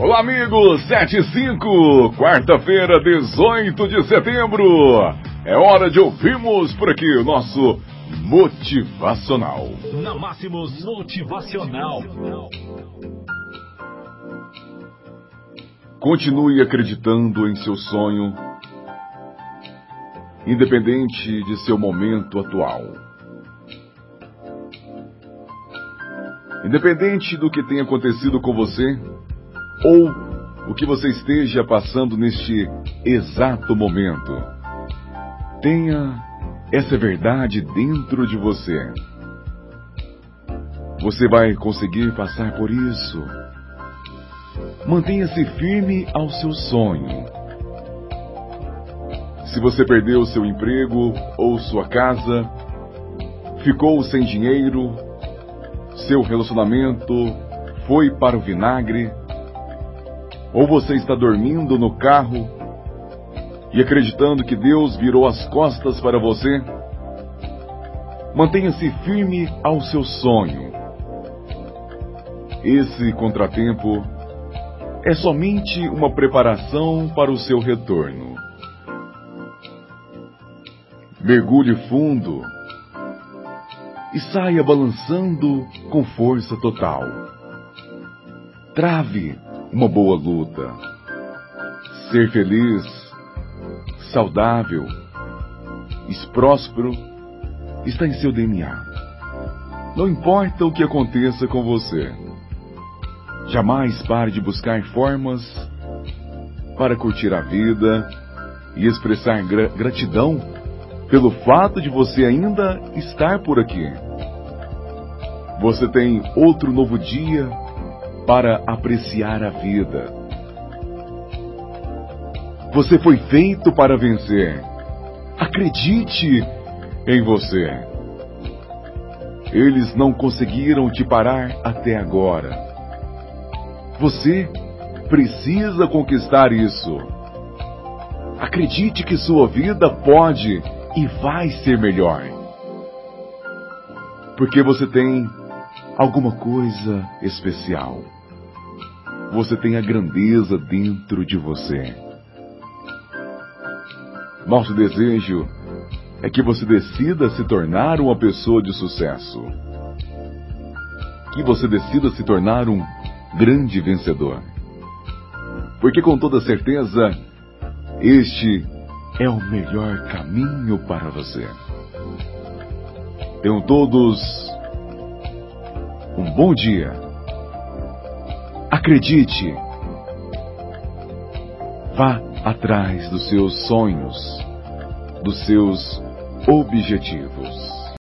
Olá, amigos! 75, quarta-feira, 18 de setembro. É hora de ouvirmos por aqui o nosso Motivacional. Na Máximos Motivacional. Continue acreditando em seu sonho, independente de seu momento atual. Independente do que tenha acontecido com você, ou o que você esteja passando neste exato momento. Tenha essa verdade dentro de você. Você vai conseguir passar por isso. Mantenha-se firme ao seu sonho. Se você perdeu seu emprego ou sua casa, ficou sem dinheiro, seu relacionamento foi para o vinagre, ou você está dormindo no carro e acreditando que Deus virou as costas para você? Mantenha-se firme ao seu sonho. Esse contratempo é somente uma preparação para o seu retorno. Mergulhe fundo e saia balançando com força total. Trave uma boa luta. Ser feliz, saudável próspero está em seu DNA. Não importa o que aconteça com você. Jamais pare de buscar formas para curtir a vida e expressar gra gratidão pelo fato de você ainda estar por aqui. Você tem outro novo dia para apreciar a vida. Você foi feito para vencer. Acredite em você. Eles não conseguiram te parar até agora. Você precisa conquistar isso. Acredite que sua vida pode e vai ser melhor. Porque você tem alguma coisa especial. Você tem a grandeza dentro de você. Nosso desejo é que você decida se tornar uma pessoa de sucesso. Que você decida se tornar um grande vencedor. Porque com toda certeza, este é o melhor caminho para você. Tenham todos um bom dia. Acredite. Vá atrás dos seus sonhos, dos seus objetivos.